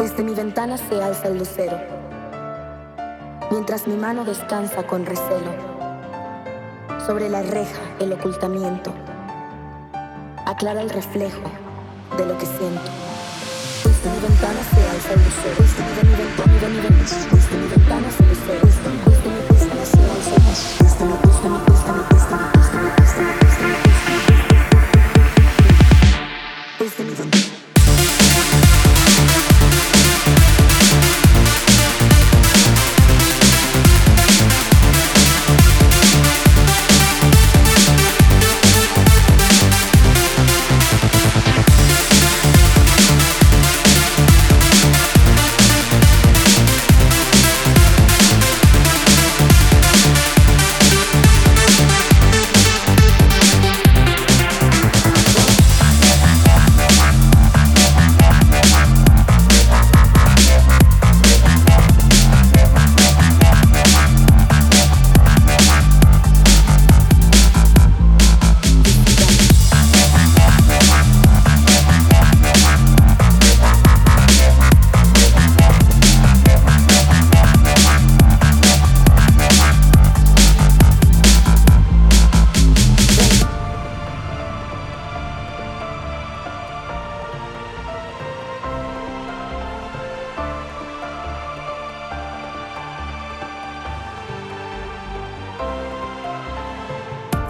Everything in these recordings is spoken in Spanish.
Desde mi ventana se alza el lucero, mientras mi mano descansa con recelo. Sobre la reja el ocultamiento aclara el reflejo de lo que siento. Desde mi ventana se alza el lucero, desde mi ventana, mi ventana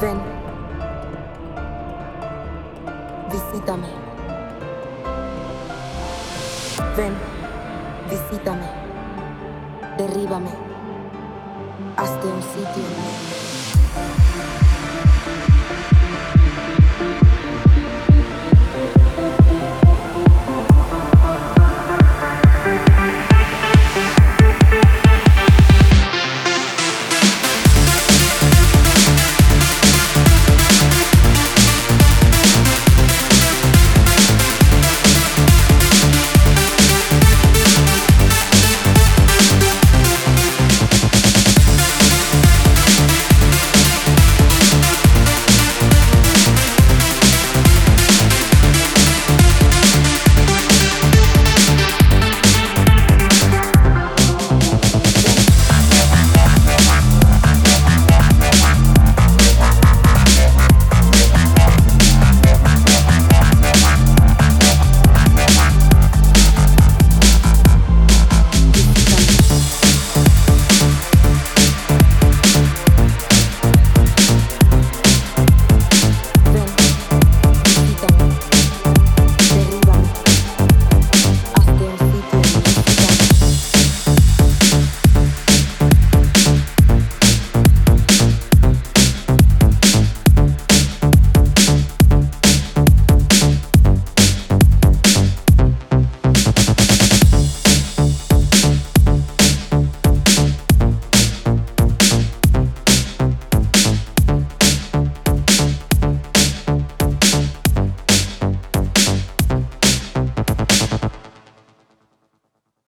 Ven, visítame. Ven, visítame. Derríbame. Hazte un sitio.